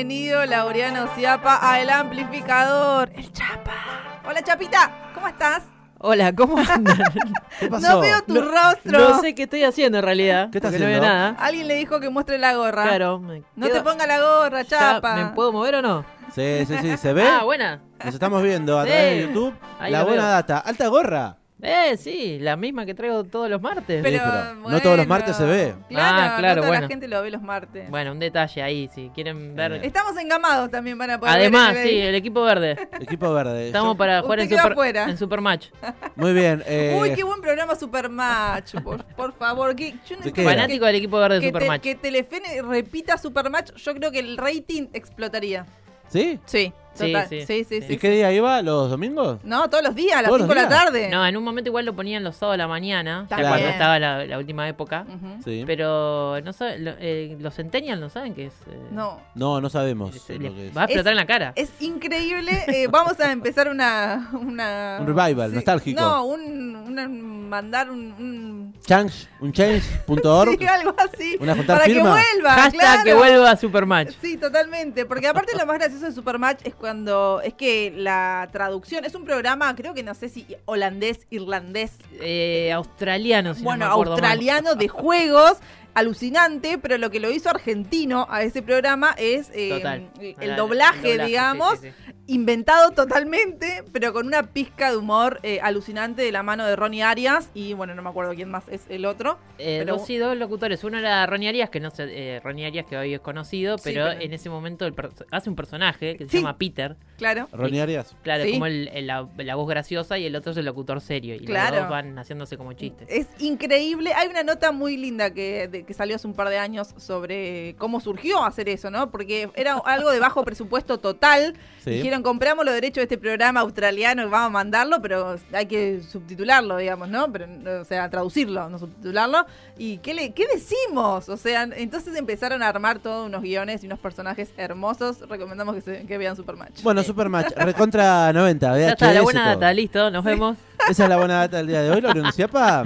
Bienvenido, Laureano Ciapa, a El Amplificador. El Chapa. Hola, Chapita. ¿Cómo estás? Hola, ¿cómo andan? ¿Qué pasó? No veo tu No- rostro. No sé qué estoy haciendo en realidad. ¿Qué estás porque no veo haciendo? nada. Alguien le dijo que muestre la gorra. Claro. me No te ponga la gorra, Chapa. ¿Me puedo mover o no? Sí, sí, sí, ¿se ve? Ah, buena. Nos estamos viendo a Sí. través de YouTube. Ahí la buena veo. data. Alta gorra. Eh, sí, la misma que traigo todos los martes. Pero, pero no todos los martes se ve. Claro, Ah, claro, no toda bueno. la gente lo ve los martes. Bueno, un detalle ahí, si quieren ver. Eh. Estamos engamados también para poder ver Además, el- sí, el equipo verde. Equipo verde. Estamos Yo- para jugar en, super, afuera. en Supermatch. Muy bien. eh, Uy, qué buen programa Supermatch, por, por favor. Que, yo ¿De necesito qué era? Fanático del equipo verde de que, te- Supermatch. que Telefe repita Supermatch, yo creo que el rating explotaría. Sí, Sí, total. sí. sí, sí, sí, ¿Y qué día iba? ¿Los domingos? No, todos los días, a las ¿Todos los 5 de la días? tarde. No, en un momento igual lo ponían los sábados de la mañana, ya También. cuando estaba la, la última época. Ujú. Sí. Pero no sabe- lo- eh, los Centennials no saben qué es. eh, No. No, no sabemos lo les que es. va a explotar en la cara. Es increíble. eh, vamos a empezar una. una Un revival, nostálgico. No, un, una- mandar un. un- Change, un change.org. sí, algo así. Una juntar para firma. que vuelva. Hashtag claro. que vuelva a Supermatch. Sí, totalmente. Porque aparte lo más gracioso de Supermatch es cuando es que la traducción es un programa, creo que no sé si holandés, irlandés, Eh, australiano, si bueno, no me australiano de juegos. Alucinante, pero lo que lo hizo argentino a ese programa es eh, Total. el, El- el doblaje, digamos, sí, sí, inventado totalmente, pero con una pizca de humor eh, alucinante de la mano de Ronnie Arias y bueno, no me acuerdo quién más es el otro. Eh, Pero- dos, sí, dos locutores. Uno era Ronnie Arias, que no sé, eh, Ronnie Arias que hoy es conocido, Sí, pero, pero- en ese momento el per- hace un personaje que se Sí. llama Peter. Claro. Ronnie Arias. Claro, como el- el- la, la voz graciosa y el otro es el locutor serio. Y Claro. los dos van haciéndose como chistes. Es increíble. Hay una nota muy linda que, de- que salió hace un par de años sobre cómo surgió hacer eso, ¿no? Porque era algo de bajo presupuesto total. Sí. Dijeron, compramos los derechos de este programa australiano y vamos a mandarlo, pero hay que subtitularlo, digamos, ¿no? Pero, o sea, traducirlo, no subtitularlo. ¿Y qué, le, qué decimos? O sea, entonces empezaron a armar todos unos guiones y unos personajes hermosos. Recomendamos que, se- que vean Supermatch. Bueno, Supermatch, recontra 90. Ya está, la VHS, buena data, listo, nos vemos. Esa es la buena data del día de hoy, Laureano Ciapa.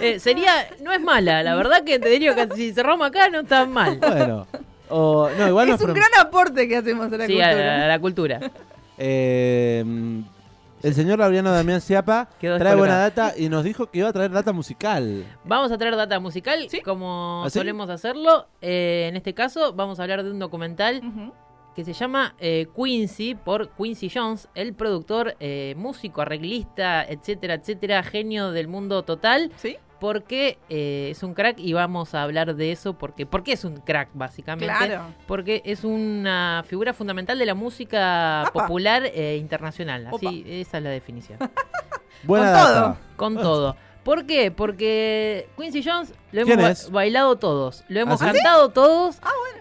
Eh, sería, no es mala, la verdad que te diría que si cerramos acá no está mal. Bueno. O, no, igual es un gran aporte que hacemos a la Sí, a cultura. la, a la cultura. Eh, el señor Laureano Damián Ciapa Quedó trae buena data y nos dijo que iba a traer data musical. Vamos a traer data musical, como ¿Ah, solemos hacerlo. Eh, en este caso, vamos a hablar de un documental. Que se llama eh, Quincy por Quincy Jones, el productor, eh, músico, arreglista, etcétera, etcétera, genio del mundo total, ¿Sí? porque eh, es un crack y vamos a hablar de eso porque ¿por qué es un crack básicamente? Claro. Porque es una figura fundamental de la música Apa. popular e internacional, así Opa. esa es la definición. Buena Con data. todo. Con todo. ¿Por qué? Porque Quincy Jones lo hemos ¿Quién ba- es? bailado todos, lo hemos ¿Ah, sí? cantado todos,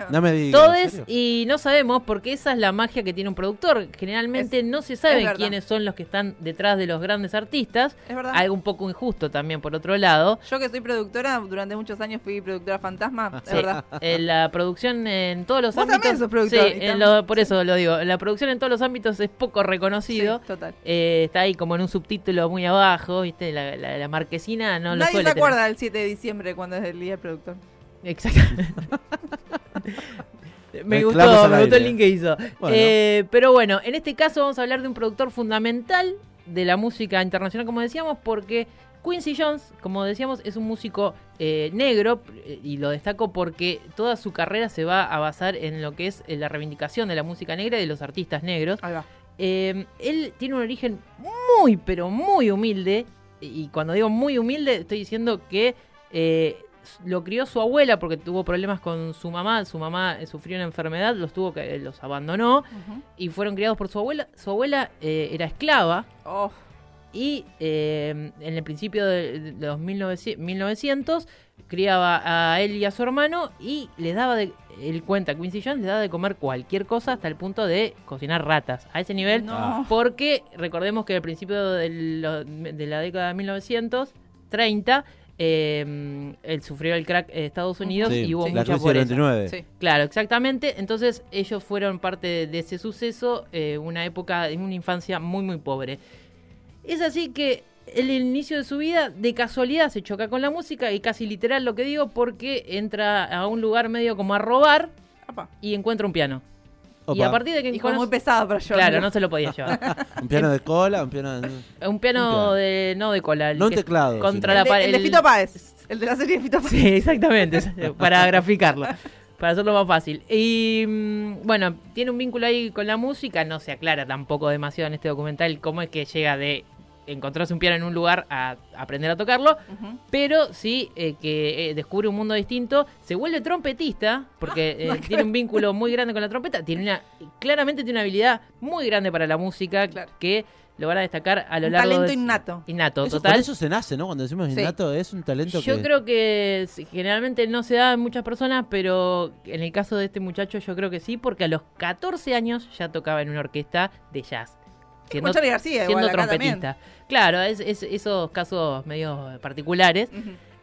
No me digas. ¿en todos y no sabemos porque esa es la magia que tiene un productor. Generalmente no se sabe es quiénes son los que están detrás de los grandes artistas. Es verdad. Algo un poco injusto también por otro lado. Yo que soy productora, durante muchos años fui productora fantasma, es Sí, verdad. la producción en todos los Vos ámbitos. también sos productor, Sí, en lo- por eso lo digo. La producción en todos los ámbitos es poco reconocido. Sí, total. Eh, está ahí como en un subtítulo muy abajo, ¿viste? La, la- la marquesina no lo Nadie se suele tener. acuerda del 7 de diciembre cuando es el día del productor. Exactamente. me gustó, me gustó el link que hizo. Bueno. Eh, pero bueno, en este caso vamos a hablar de un productor fundamental de la música internacional, como decíamos, porque Quincy Jones, como decíamos, es un músico eh, negro eh, y lo destaco porque toda su carrera se va a basar en lo que es la reivindicación de la música negra y de los artistas negros. Ahí va. Eh, él tiene un origen muy, pero muy humilde. Y cuando digo muy humilde, estoy diciendo que eh, lo crió su abuela porque tuvo problemas con su mamá. Su mamá eh, sufrió una enfermedad, los tuvo que los abandonó y fueron criados por su abuela. Su abuela eh, era esclava Oh, y eh, en el principio de, de los 1900, 1900 criaba a él y a su hermano y le daba de él cuenta Quincy Jones le daba de comer cualquier cosa hasta el punto de cocinar ratas a ese nivel no. porque recordemos que al principio de, lo- de la década de 1930 eh, él sufrió el crack en Estados Unidos Sí, y hubo sí. la mucha del pobreza 29. Sí. Claro, exactamente. Entonces ellos fueron parte de, de ese suceso, eh, una época, de una infancia muy, muy pobre. Es así que el inicio de su vida, de casualidad, se choca con la música y casi literal lo que digo, porque entra a un lugar medio como a robar y encuentra un piano. Y a partir de que muy pesado para yo. Claro, no se lo podía llevar. Un piano de cola, un piano de... Un piano Un piano. de. no de cola. el No un teclado. Contra la de, el de el- Fito Páez. El de la serie de Fito Páez. Sí, exactamente, para graficarlo, para hacerlo más fácil. Y mm, bueno, tiene un vínculo ahí con la música, no se aclara tampoco demasiado en este documental cómo es que llega de encontrarse un piano en un lugar a aprender a tocarlo, pero sí eh, que eh, descubre un mundo distinto, se vuelve trompetista, porque eh, tiene un vínculo muy grande con la trompeta, tiene una claramente tiene una habilidad muy grande para la música Claro. que lo van a destacar a lo Un largo talento de... innato. Innato, Eso, total. Con eso se nace, ¿no? Cuando decimos Sí. innato, es un talento Yo que... creo que generalmente no se da en muchas personas, pero en el caso de este muchacho yo creo que sí, porque a los 14 años ya tocaba en una orquesta de jazz. Como Charly García, siendo trompetista. Claro, es, es- esos casos medio particulares.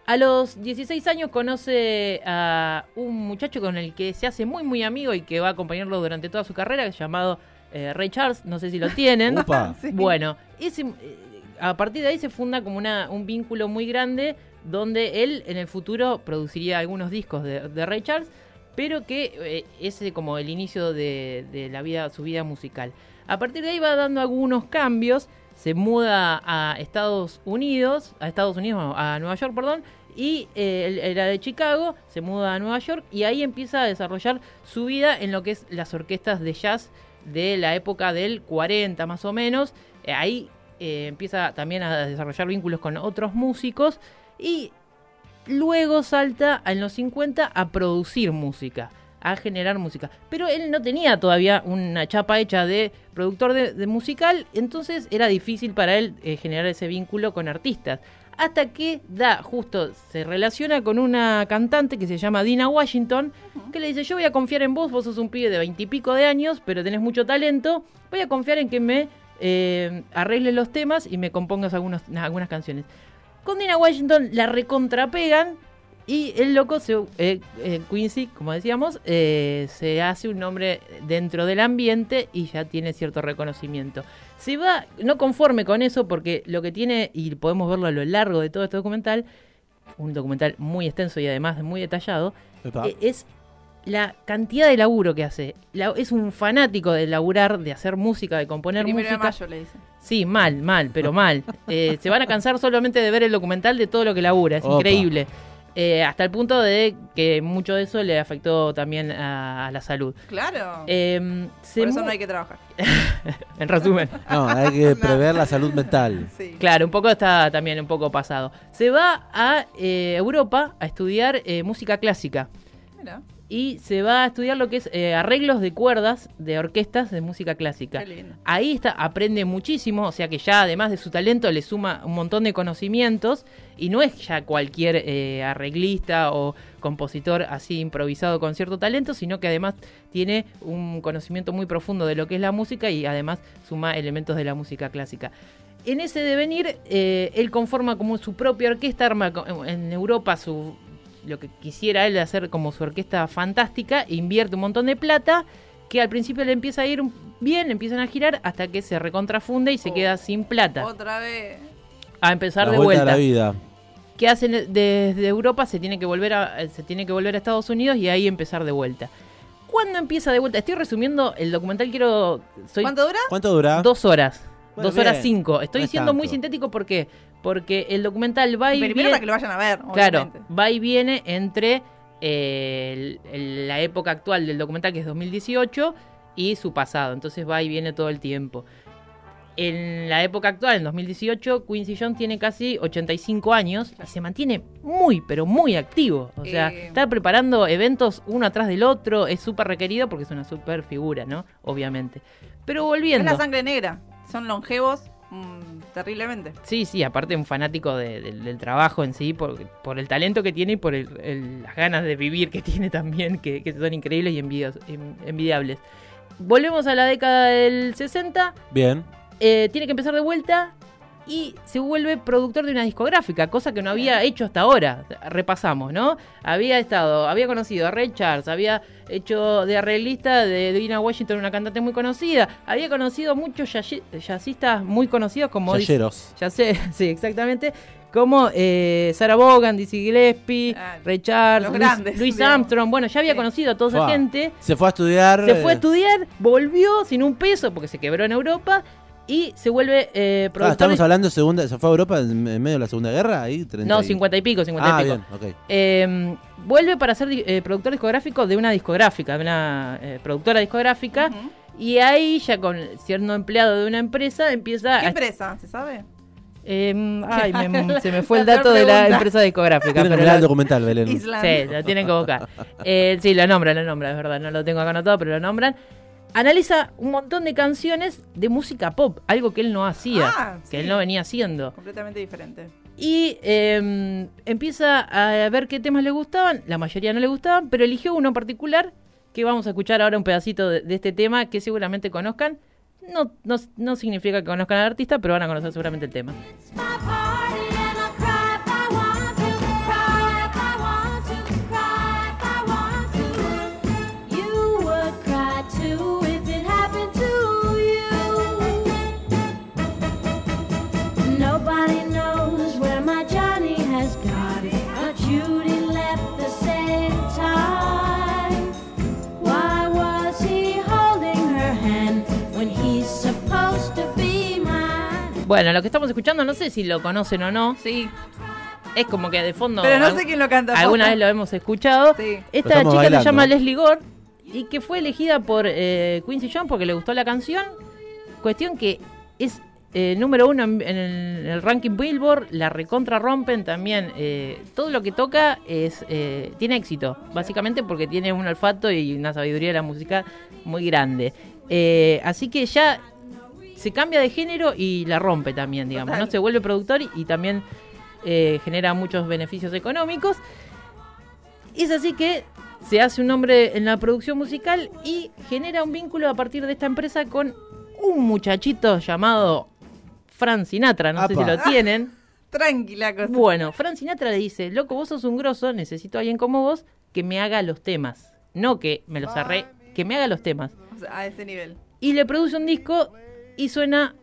A los 16 años conoce a un muchacho con el que se hace muy muy amigo y que va a acompañarlo durante toda su carrera, llamado eh, Ray Charles, no sé si lo tienen. Upa. Sí. Bueno, ese, eh, a partir de ahí se funda como una, un vínculo muy grande donde él en el futuro produciría algunos discos de, de Ray Charles, pero que eh, es eh, como el inicio de, de la vida, su vida musical. A partir de ahí va dando algunos cambios, se muda a Estados Unidos, a Estados Unidos, a Nueva York, perdón, y eh, de Chicago, se muda a Nueva York y ahí empieza a desarrollar su vida en lo que es las orquestas de jazz de la época del 40 más o menos. Eh, ahí eh, empieza también a desarrollar vínculos con otros músicos y luego salta en los 50 a producir música, a generar música. Pero él no tenía todavía una chapa hecha de productor de, de musical, entonces era difícil para él eh, generar ese vínculo con artistas. Hasta que da, justo se relaciona con una cantante que se llama Dina Washington, que le dice, yo voy a confiar en vos, vos sos un pibe de veintipico de años, pero tenés mucho talento, voy a confiar en que me eh, arregles los temas y me compongas algunos, algunas canciones. Con Dina Washington la recontrapegan y el loco, se, eh, eh, Quincy, como decíamos, eh, se hace un nombre dentro del ambiente y ya tiene cierto reconocimiento. Se va, no conforme con eso, porque lo que tiene, y podemos verlo a lo largo de todo este documental, un documental muy extenso y además muy detallado, eh, es la cantidad de laburo que hace. La- es un fanático de laburar, de hacer música, de componer Primero de música. mayo le dicen. Sí, mal, mal, pero mal. Eh, se van a cansar solamente de ver el documental de todo lo que labura, es Opa. increíble. Eh, hasta el punto de que mucho de eso le afectó también a, a la salud. Claro. Eh, se Por eso no hay que trabajar. En resumen. No, hay que prever la salud mental. Sí. Claro, un poco está también un poco pasado. Se va a eh, Europa a estudiar eh, música clásica. Mira, y se va a estudiar lo que es eh, arreglos de cuerdas de orquestas de música clásica. qué lindo. Ahí está, aprende muchísimo, o sea que ya además de su talento le suma un montón de conocimientos y no es ya cualquier eh, arreglista o compositor así improvisado con cierto talento, sino que además tiene un conocimiento muy profundo de lo que es la música y además suma elementos de la música clásica. En ese devenir, eh, él conforma como su propia orquesta, arma en Europa su lo que quisiera él hacer como su orquesta fantástica, invierte un montón de plata, que al principio le empieza a ir bien, empiezan a girar, hasta que se recontrafunde y se Oh. queda sin plata. Otra vez. A empezar La de vuelta a vuelta. la vida. ¿Qué hacen desde Europa? Se tiene que volver a, eh, se tiene que volver a Estados Unidos y ahí empezar de vuelta. ¿Cuándo empieza de vuelta? Estoy resumiendo el documental, quiero. Soy ¿Cuánto dura? ¿Cuánto dura? dos horas. Bueno, dos horas bien. cinco. Estoy No es siendo muy sintético ¿por qué? porque el documental va y Primero viene. para que lo vayan a ver, Claro, va y viene entre eh, el- el- la época actual del documental, que es 2018, y su pasado. Entonces va y viene todo el tiempo. En la época actual, en 2018, Quincy Jones tiene casi 85 años y se mantiene muy, pero muy activo. O sea, Eh. está preparando eventos uno atrás del otro, es súper requerido porque es una súper figura, ¿no? Obviamente. Pero Es volviendo. la sangre negra. Son longevos mm, terriblemente. Sí, sí, aparte un fanático de- del- del trabajo en sí, por, por el talento que tiene y por el- el- las ganas de vivir que tiene también, que, que son increíbles y envidios- envidiables. Volvemos a la década del 60, Bien. Eh, tiene que empezar de vuelta y se vuelve productor de una discográfica, cosa que no había hecho hasta ahora. Repasamos, ¿no? Había estado, había conocido a Ray Charles, había hecho de arreglista de Dina Washington, una cantante muy conocida, había conocido muchos jazzi- jazzistas muy conocidos como Yayeros. ya sé, sí, exactamente. como eh, Sarah Vaughan, Dizzy Gillespie, Ah, Ray Charles, los Louis, grandes, Louis. Armstrong. Bueno, ya había Sí. conocido a toda esa gente. Se fue a estudiar. Se fue a eh, estudiar, volvió sin un peso porque se quebró en Europa y se vuelve eh, ah, productor. estamos de- hablando segunda, se fue a Europa en, en medio de la Segunda Guerra, ahí 30 no, y- 50 y pico, 50 Ah, y pico. bien, ok. Eh, vuelve para ser eh, productor discográfico de una discográfica, de una eh, productora discográfica. Y ahí, ya con siendo empleado de una empresa, empieza ¿Qué a. empresa? ¿Se sabe? Eh, ay, me- se me fue el La dato de la empresa discográfica. Tienen pero la- el documental, Belén. Island. Sí, lo tienen que buscar. Eh, sí, lo nombran, lo nombran, es verdad. No lo tengo acá anotado, pero lo nombran. Analiza un montón de canciones de música pop, algo que él no hacía, Ah, que sí. él no venía haciendo. Completamente diferente. Y eh, empieza a ver qué temas le gustaban, la mayoría no le gustaban, pero eligió uno en particular que vamos a escuchar ahora un pedacito de, de este tema que seguramente conozcan. No, no, no significa que conozcan al artista, pero van a conocer seguramente el tema. Bueno, lo que estamos escuchando, no sé si lo conocen o no, Sí. es como que de fondo... Pero no sé quién lo canta. Alguna vez lo hemos escuchado. Sí. Esta chica bailando. se llama Leslie Gore y que fue elegida por eh, Quincy Jones porque le gustó la canción. Cuestión que es eh, número uno en, en el, en el ranking Billboard, la recontra rompen también. eh, todo lo que toca es eh, tiene éxito, básicamente porque tiene un olfato y una sabiduría de la música muy grande. Eh, así que ya se cambia de género y la rompe también, digamos. Total. ¿no? Se vuelve productor y, y también eh, genera muchos beneficios económicos. Es así que se hace un nombre en la producción musical y genera un vínculo a partir de esta empresa con un muchachito llamado Fran Sinatra. No sé si lo tienen. Tranquila cosa. Bueno, Fran Sinatra le dice, loco, vos sos un grosso, necesito a alguien como vos que me haga los temas. No que me los arre, que me haga los temas. O sea, a ese nivel. Y le produce un disco y suena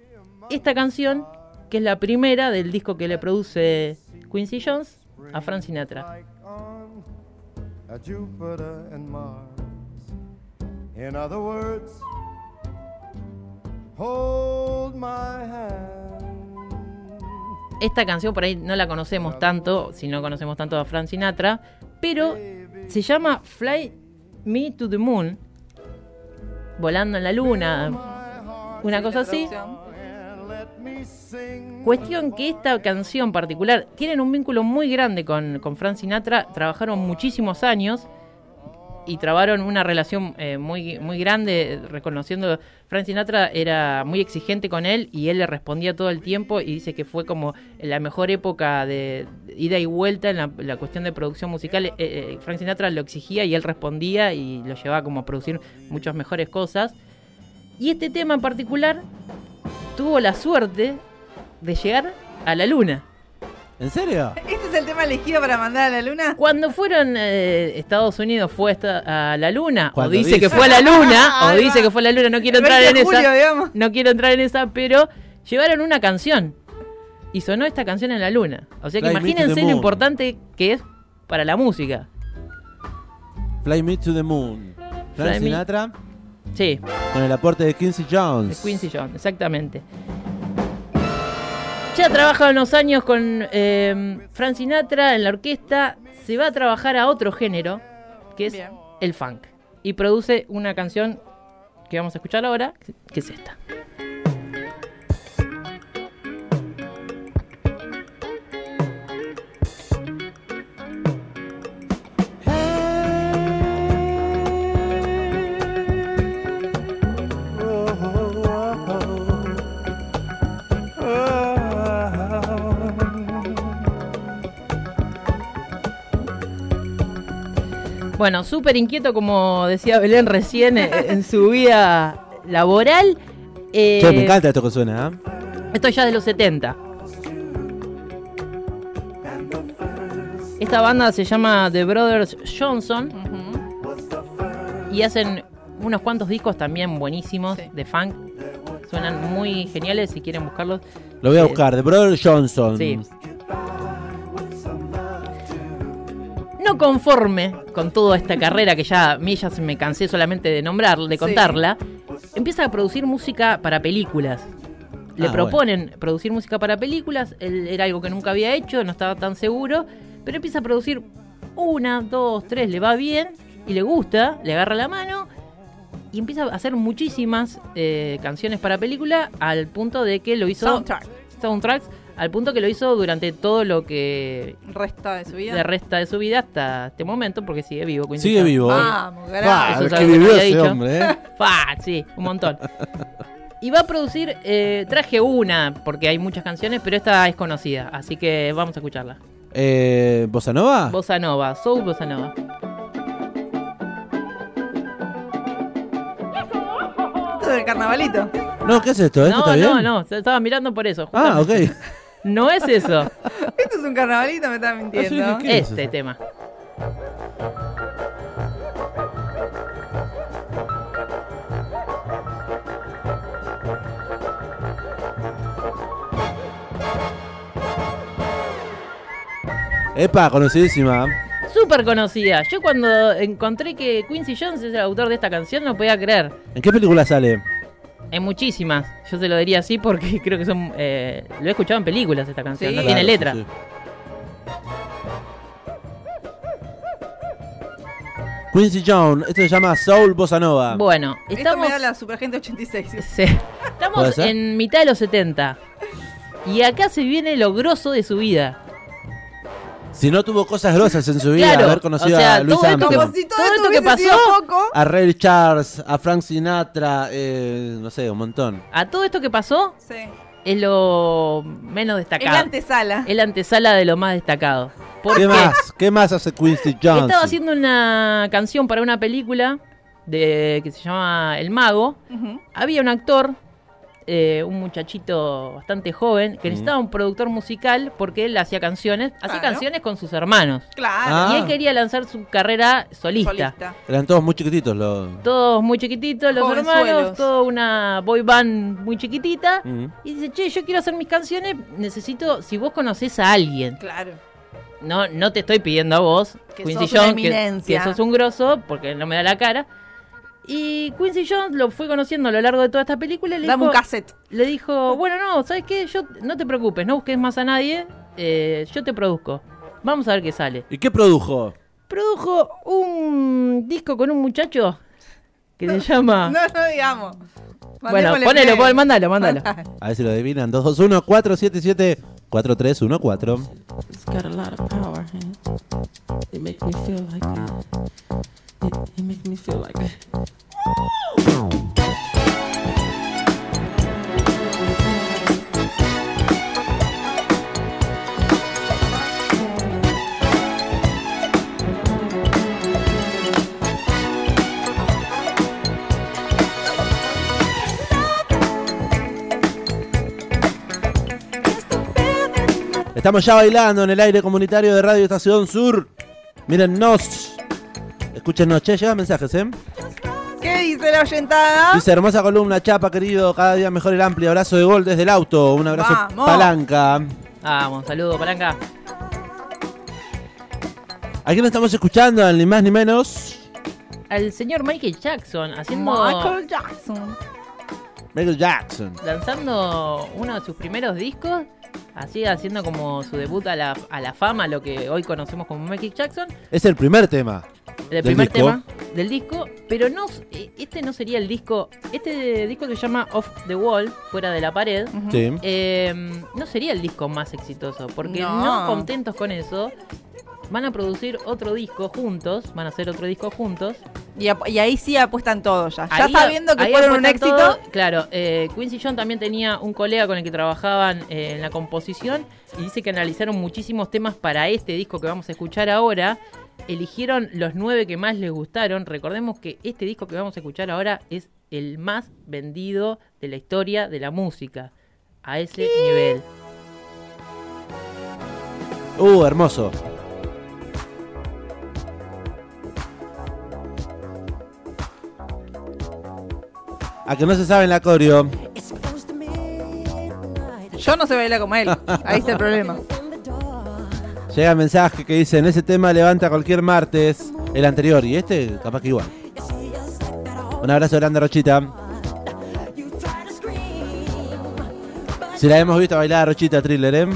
esta canción, que es la primera del disco que le produce Quincy Jones a Fran Sinatra. In other words, hold my hand. Esta canción por ahí no la conocemos tanto, si no conocemos tanto a Fran Sinatra, pero se llama Fly Me to the Moon, volando en la luna, una cosa así. Cuestión que esta canción particular tienen un vínculo muy grande con, con Frank Sinatra, trabajaron muchísimos años y trabaron una relación eh, muy, muy grande, reconociendo Frank Sinatra era muy exigente con él y él le respondía todo el tiempo y dice que fue como la mejor época de ida y vuelta en la, la cuestión de producción musical. Eh, eh, Frank Sinatra lo exigía y él respondía y lo llevaba como a producir muchas mejores cosas. Y este tema en particular tuvo la suerte de llegar a la luna. ¿En serio? ¿Este es el tema elegido para mandar a la luna? Cuando fueron eh, Estados Unidos fue esta- a la luna, o dice dice. que fue a la luna, o dice que fue a la luna, no quiero entrar 20 en julio, esa, digamos. no quiero entrar en esa, pero llevaron una canción y sonó esta canción en la luna. O sea que Fly imagínense lo importante que es para la música. Fly Me to the Moon. Frank me- Sinatra Sí, con el aporte de Quincy de Jones. Quincy Jones, exactamente. Ya ha trabajado unos años con eh, Frank Sinatra en la orquesta. Se va a trabajar a otro género, que es Bien. el funk. Y produce una canción que vamos a escuchar ahora, que es esta. Bueno, súper inquieto, como decía Belén recién, eh, en su vida laboral. Eh, Che, me encanta esto que suena, ¿ah? Esto ya de los 70. Esta banda se llama The Brothers Johnson y hacen unos cuantos discos también buenísimos Sí. de funk. Suenan muy geniales si quieren buscarlos. Lo voy a Eh, buscar, The Brother Johnson. Sí. No conforme con toda esta carrera que ya a mí ya me cansé solamente de nombrar, de Sí. contarla, empieza a producir música para películas. Le Ah, proponen producir música para películas, él era algo que nunca había hecho, no estaba tan seguro, pero empieza a producir una, dos, tres, le va bien y le gusta, le agarra la mano y empieza a hacer muchísimas eh, canciones para película al punto de que lo hizo Soundtrack. soundtracks, al punto que lo hizo durante todo lo que Resta de su vida. le resta de su vida hasta este momento porque sigue vivo. Quincy Sigue Jones. vivo. Vamos, Ah, gracias. Eso es que vivió ese dicho. hombre, ¿eh? Fa, sí, un montón. Y va a producir, eh, traje una, porque hay muchas canciones, pero esta es conocida, así que vamos a escucharla. Eh, ¿Bossa Nova? Bossa Nova, Soul Bossa Nova. Esto del carnavalito. No, ¿qué es esto? ¿Esto No, está bien? no, no, te estaba mirando por eso. Ah, justamente. ok. No es eso, Esto es un carnavalito, me estás mintiendo. Ah, sí, ¿qué es este eso? tema. Epa, conocidísima. Súper conocida. Yo cuando encontré que Quincy Jones es el autor de esta canción no podía creer. ¿En qué película sale? En muchísimas. Yo te lo diría así porque creo que son. eh, lo he escuchado en películas esta canción. Sí. no Claro, tiene letra. sí, sí. Quincy Jones, esto se llama Soul Bossa Nova. Bueno, Esto estamos. me da la Supergente 86. Sí. Estamos en mitad de los 70. Y acá se viene lo grosso de su vida. Si no tuvo cosas grosas en su vida, Claro, haber conocido o sea, a Luis todo esto que- Armstrong, Como si todo, Todo esto que pasó- poco. a Ray Charles, a Frank Sinatra, eh, no sé, un montón. A todo esto que pasó Sí. es lo menos Es destacado. la antesala. Es la antesala de lo más destacado. Porque ¿Qué más? ¿Qué más hace Quincy Jones? estaba haciendo una canción para una película de que se llama El Mago. Había un actor, eh, un muchachito bastante joven, que Mm. necesitaba un productor musical porque él hacía canciones, hacía Claro. canciones con sus hermanos. Claro. Ah. Y él quería lanzar su carrera solista. Solista. Eran todos muy chiquititos los... Todos muy chiquititos, los Jovenzuelos. hermanos, toda una boy band muy chiquitita. Mm. Y dice, che, yo quiero hacer mis canciones, necesito, si vos conocés a alguien, Claro. no, no te estoy pidiendo a vos, Que Quincy sos una Jones, que, eminencia. que sos un grosso, porque no me da la cara. Y Quincy Jones lo fue conociendo a lo largo de toda esta película y le Dame un dijo, cassette. le dijo, bueno, no, ¿sabes qué? Yo, no te preocupes, no busques más a nadie, eh, yo te produzco. Vamos a ver qué sale. ¿Y qué produjo? Produjo un disco con un muchacho que se llama... No, no digamos. Bueno, ponelo, play. pon- mándalo, mándalo. A ver si lo adivinan. 221-477-4314. It's got a lot of power, and it makes me feel like it, makes me feel like. Estamos ya bailando en el aire comunitario de Radio Estación Sur. Mírennos. Escúchenos, che, lleva mensajes, ¿eh? ¿Qué dice la oyentada? Dice, hermosa columna, chapa, querido, cada día mejor el amplio abrazo de gol desde el auto. Un abrazo Vamos. palanca. Vamos, saludo, palanca. ¿A quién estamos escuchando? Ni más ni menos. Al señor Michael Jackson haciendo... Michael Jackson. Michael Jackson. lanzando uno de sus primeros discos, así haciendo como su debut a la, a la fama, lo que hoy conocemos como Michael Jackson, Es el primer tema. El Del primer disco. tema del disco, pero no eh, este no sería el disco, este disco que se llama Off the Wall, fuera de la pared. Sí. eh, no sería el disco más exitoso, porque No. no. contentos con eso, van a producir otro disco juntos, van a hacer otro disco juntos, Y, y ahí sí apuestan todo ya. Ya Ahí- sabiendo que fueron un éxito. todo. claro, eh, Quincy Jones también tenía un colega con el que trabajaban eh, en la composición y dice que analizaron muchísimos temas para este disco que vamos a escuchar ahora. Eligieron los nueve que más les gustaron. Recordemos que este disco que vamos a escuchar ahora es el más vendido de la historia de la música. A ese nivel. Uh, hermoso. A que no se sabe en la coreo. Yo no sé bailar como él. Ahí está el problema. Llega mensaje que dice, en ese tema levanta cualquier martes, el anterior, y este capaz que igual. Un abrazo grande, Rochita. Si la hemos visto bailar, Rochita Thriller, ¿eh?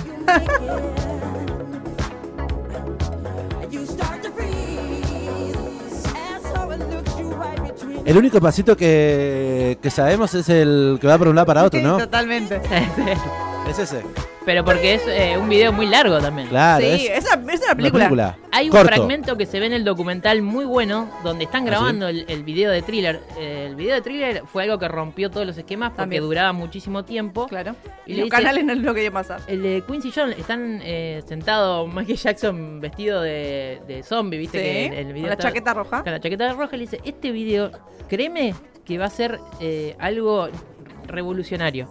El único pasito que, que sabemos es el que va por un lado para otro, Sí, ¿no? Totalmente. Es ese. Pero porque es eh, un video muy largo también. Claro, sí, es es una, es una una película. película. Hay un Corto. fragmento que se ve en el documental muy bueno donde están ¿Ah, grabando el, el video de thriller. Eh, el video de thriller fue algo que rompió todos los esquemas porque También. duraba muchísimo tiempo. Claro. Y Y le los dice- canales no es lo que iba a pasar. El de Quincy Jones están eh, sentados Michael Jackson vestido de, de zombie, viste Sí, que el, el video con la está- chaqueta roja. con la chaqueta roja le dice, este video, créeme que va a ser eh, algo revolucionario.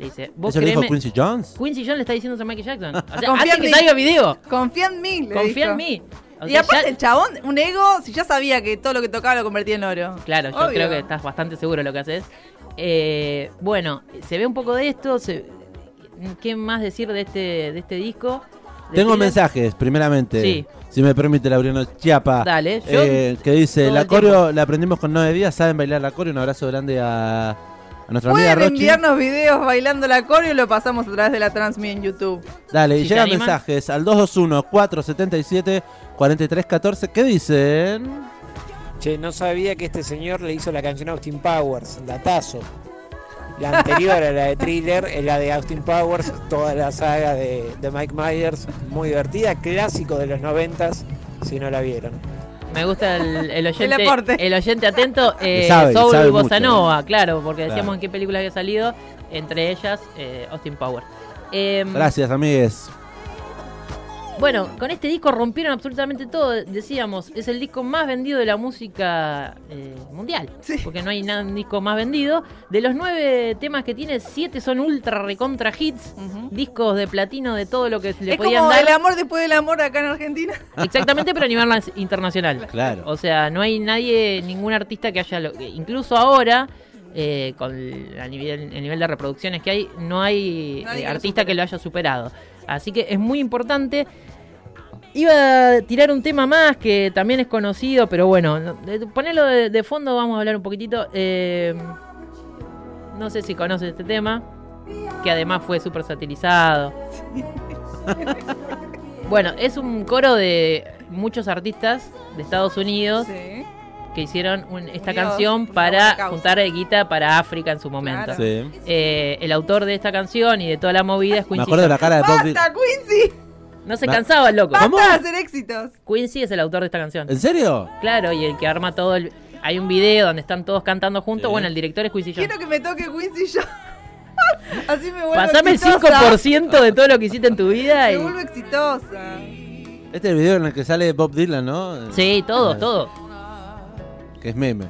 Le dice, vos ¿Eso lo dijo. Quincy Jones? Quincy Jones le está diciendo a Michael Jackson. O sea, Confía antes en que mí. salga video. Confía en mí, le Confía dijo. en mí. O y sea, aparte ya- el chabón, un ego, si ya sabía que todo lo que tocaba lo convertía en oro. Claro, yo Obvio. creo que estás bastante seguro de lo que haces. Eh, bueno, se ve un poco de esto. se- ¿Qué más decir de este, de este disco? De Tengo Thriller. mensajes, primeramente. Sí. Si me permite, Lauriano Chiapa. Dale, yo eh, que dice, todo la el coreo la aprendimos con 9 días, saben bailar la coreo. Un abrazo grande a, a nuestra amiga Pueden Rochi. enviarnos videos bailando la coreo y lo pasamos a través de la Transmi en YouTube. Dale, y Si se llegan animan. mensajes al 221-477-4314. ¿Qué dicen? Che, no sabía que este señor le hizo la canción a Austin Powers, datazo. La anterior a la de Thriller, es la de Austin Powers, toda la saga de, de Mike Myers, muy divertida, clásico de los noventas, si no la vieron. Me gusta el, el oyente, aporte. el oyente atento. Eh, sabe, Soul sabe Bossa mucho, Nova, claro, porque Claro. decíamos en qué película había salido. Entre ellas, eh, Austin Powers. Em, Gracias, amigues. Bueno, con este disco rompieron absolutamente todo. Decíamos, es el disco más vendido de la música eh, mundial. Sí. Porque no hay nada, un disco más vendido. De los nueve temas que tiene, siete son ultra recontra hits. Discos de platino de todo lo que le Es podían como dar. el amor después del amor acá en Argentina. Exactamente, pero a nivel internacional. Claro. O sea, no hay nadie, ningún artista que haya... lo- incluso ahora, eh, con el, a nivel, el nivel de reproducciones que hay, no hay eh, artista que lo haya superado. Así que es muy importante. Iba a tirar un tema más que también es conocido, pero bueno, de- de, de fondo, vamos a hablar un poquitito. Eh, no sé si conoces este tema, que además fue súper satirizado. Bueno, es un coro de muchos artistas de Estados Unidos Sí. Que hicieron un- esta canción para juntar guita para África en su momento. Claro. Sí. Eh, el autor de esta canción y de toda la movida es Me Quincy acuerdo de la Jones. cara de Bob Dylan. ¡Basta, Quincy! No se cansaba el loco. ¡Basta de hacer éxitos! Quincy es el autor de esta canción. ¿En serio? Claro, y el que arma todo el... Hay un video donde están todos cantando juntos. Sí. Bueno, el director es Quincy Jones. Quiero que me toque Quincy yo. Así me vuelvo Pasame el exitosa. 5% de todo lo que hiciste en tu vida Me y... vuelvo exitosa. Este es el video en el que sale Bob Dylan, ¿no? Sí, todo, todo. Que es meme.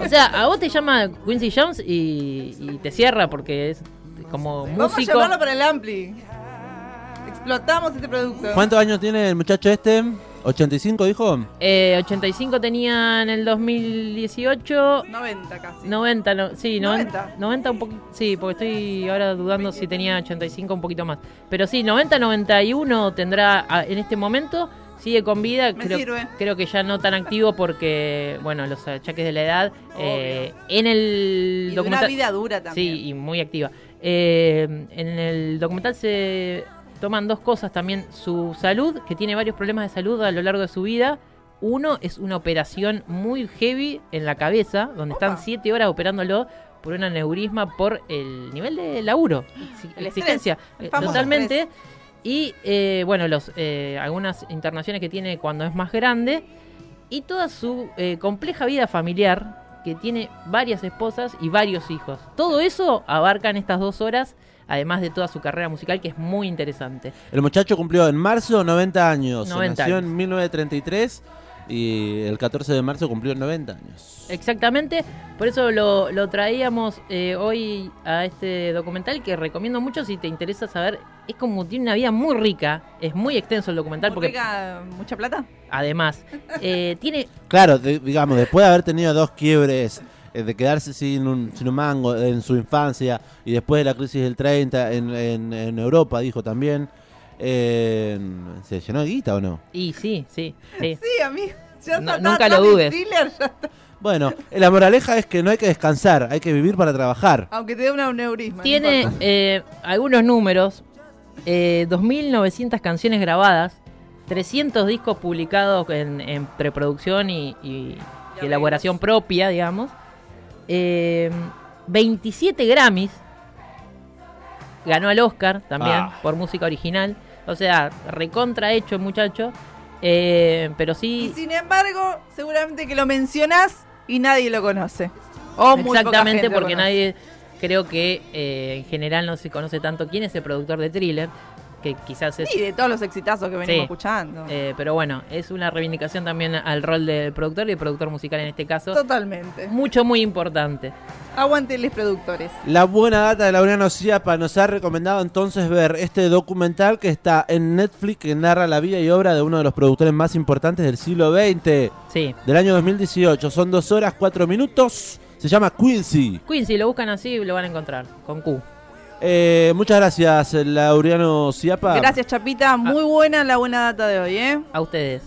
O sea, a vos te llama Quincy Jones y, y te cierra porque es como Vamos a músico. llamarlo para el Ampli. Explotamos este producto. ¿Cuántos años tiene el muchacho este? ¿85 dijo? Eh, 85 tenía en el 2018. 90 casi. 90, no, sí, 90. 90. 90 un poquito, sí, porque estoy ahora dudando si tenía 85 un poquito más. Pero sí, 90, 91 tendrá a- en este momento, sigue con vida. Me creo, sirve. creo que ya no tan activo porque, bueno, los achaques de la edad. eh, en el Y de una documental... vida dura también. Sí, y muy activa. Eh, en el documental se toman dos cosas también. Su salud, que tiene varios problemas de salud a lo largo de su vida. Uno es una operación muy heavy en la cabeza, donde están siete horas operándolo por un aneurisma por el nivel de laburo, El exigencia. estrés, el Eh, Totalmente. Y eh, bueno, los eh, algunas internaciones que tiene cuando es más grande. Y toda su eh, compleja vida familiar, que tiene varias esposas y varios hijos. Todo eso abarca en estas dos horas, además de toda su carrera musical, que es muy interesante. El muchacho cumplió en marzo 90 años. 90 Nació años. en 1933 y el 14 de marzo cumplió 90 años. Exactamente, por eso lo, lo traíamos eh, hoy a este documental que recomiendo mucho si te interesa saber. Es como tiene una vida muy rica, es muy extenso el documental porque ¿Porque mucha plata? además eh, tiene Claro, de- digamos, después de haber tenido dos quiebres, eh, de quedarse sin un, sin un mango en su infancia y después de la crisis del 30 en, en- en Europa, dijo también, eh, ¿se llenó de guita o no? Y sí, sí, sí. Sí, a mí. Ya No- está, nunca está lo dudes. thriller, ya está. Bueno, la moraleja es que no hay que descansar, hay que vivir para trabajar. Aunque te dé un neurisma. Tiene eh, algunos números, eh, 2.900 canciones grabadas, 300 discos publicados en, en preproducción y, y- y elaboración propia, digamos, eh, 27 Grammys, ganó al Oscar también Ah. por música original, o sea, recontra hecho muchacho, eh, pero Y sí... sin embargo, seguramente que lo mencionás y nadie lo conoce. O muy poca Exactamente, gente porque nadie, creo que eh, en general no se conoce tanto quién es el productor de Thriller, que quizás es... Sí, de todos los exitazos que venimos Sí. escuchando. eh, pero bueno, es una reivindicación también al rol del productor y el productor musical en este caso. Totalmente. Mucho, muy importante. Aguante los productores. La buena data de Laureano Ciapa nos ha recomendado entonces ver este documental que está en Netflix que narra la vida y obra de uno de los productores más importantes del siglo XX, Sí. del año 2018. Son dos horas, cuatro minutos. Se llama Quincy. Si lo buscan así, lo van a encontrar, con Q. Eh, muchas gracias, Laureano Ciapa. Gracias, Chapita. Muy buena la buena data de hoy, ¿eh? A ustedes.